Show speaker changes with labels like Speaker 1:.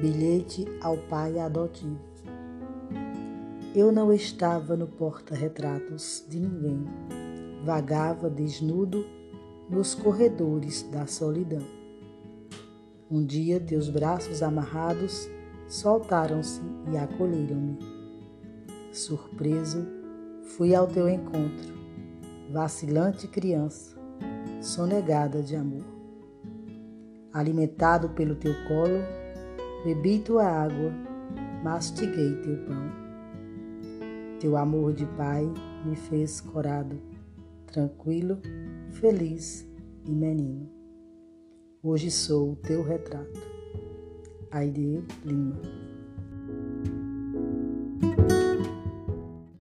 Speaker 1: Bilhete ao pai adotivo. Eu não estava no porta-retratos de ninguém. Vagava desnudo nos corredores da solidão. Um dia teus braços amarrados soltaram-se e acolheram-me. Surpreso, fui ao teu encontro, vacilante criança, sonegada de amor. Alimentado pelo teu colo, bebi tua água, mastiguei teu pão. Teu amor de pai me fez corado, tranquilo, feliz e menino. Hoje sou o teu retrato. Aide Lima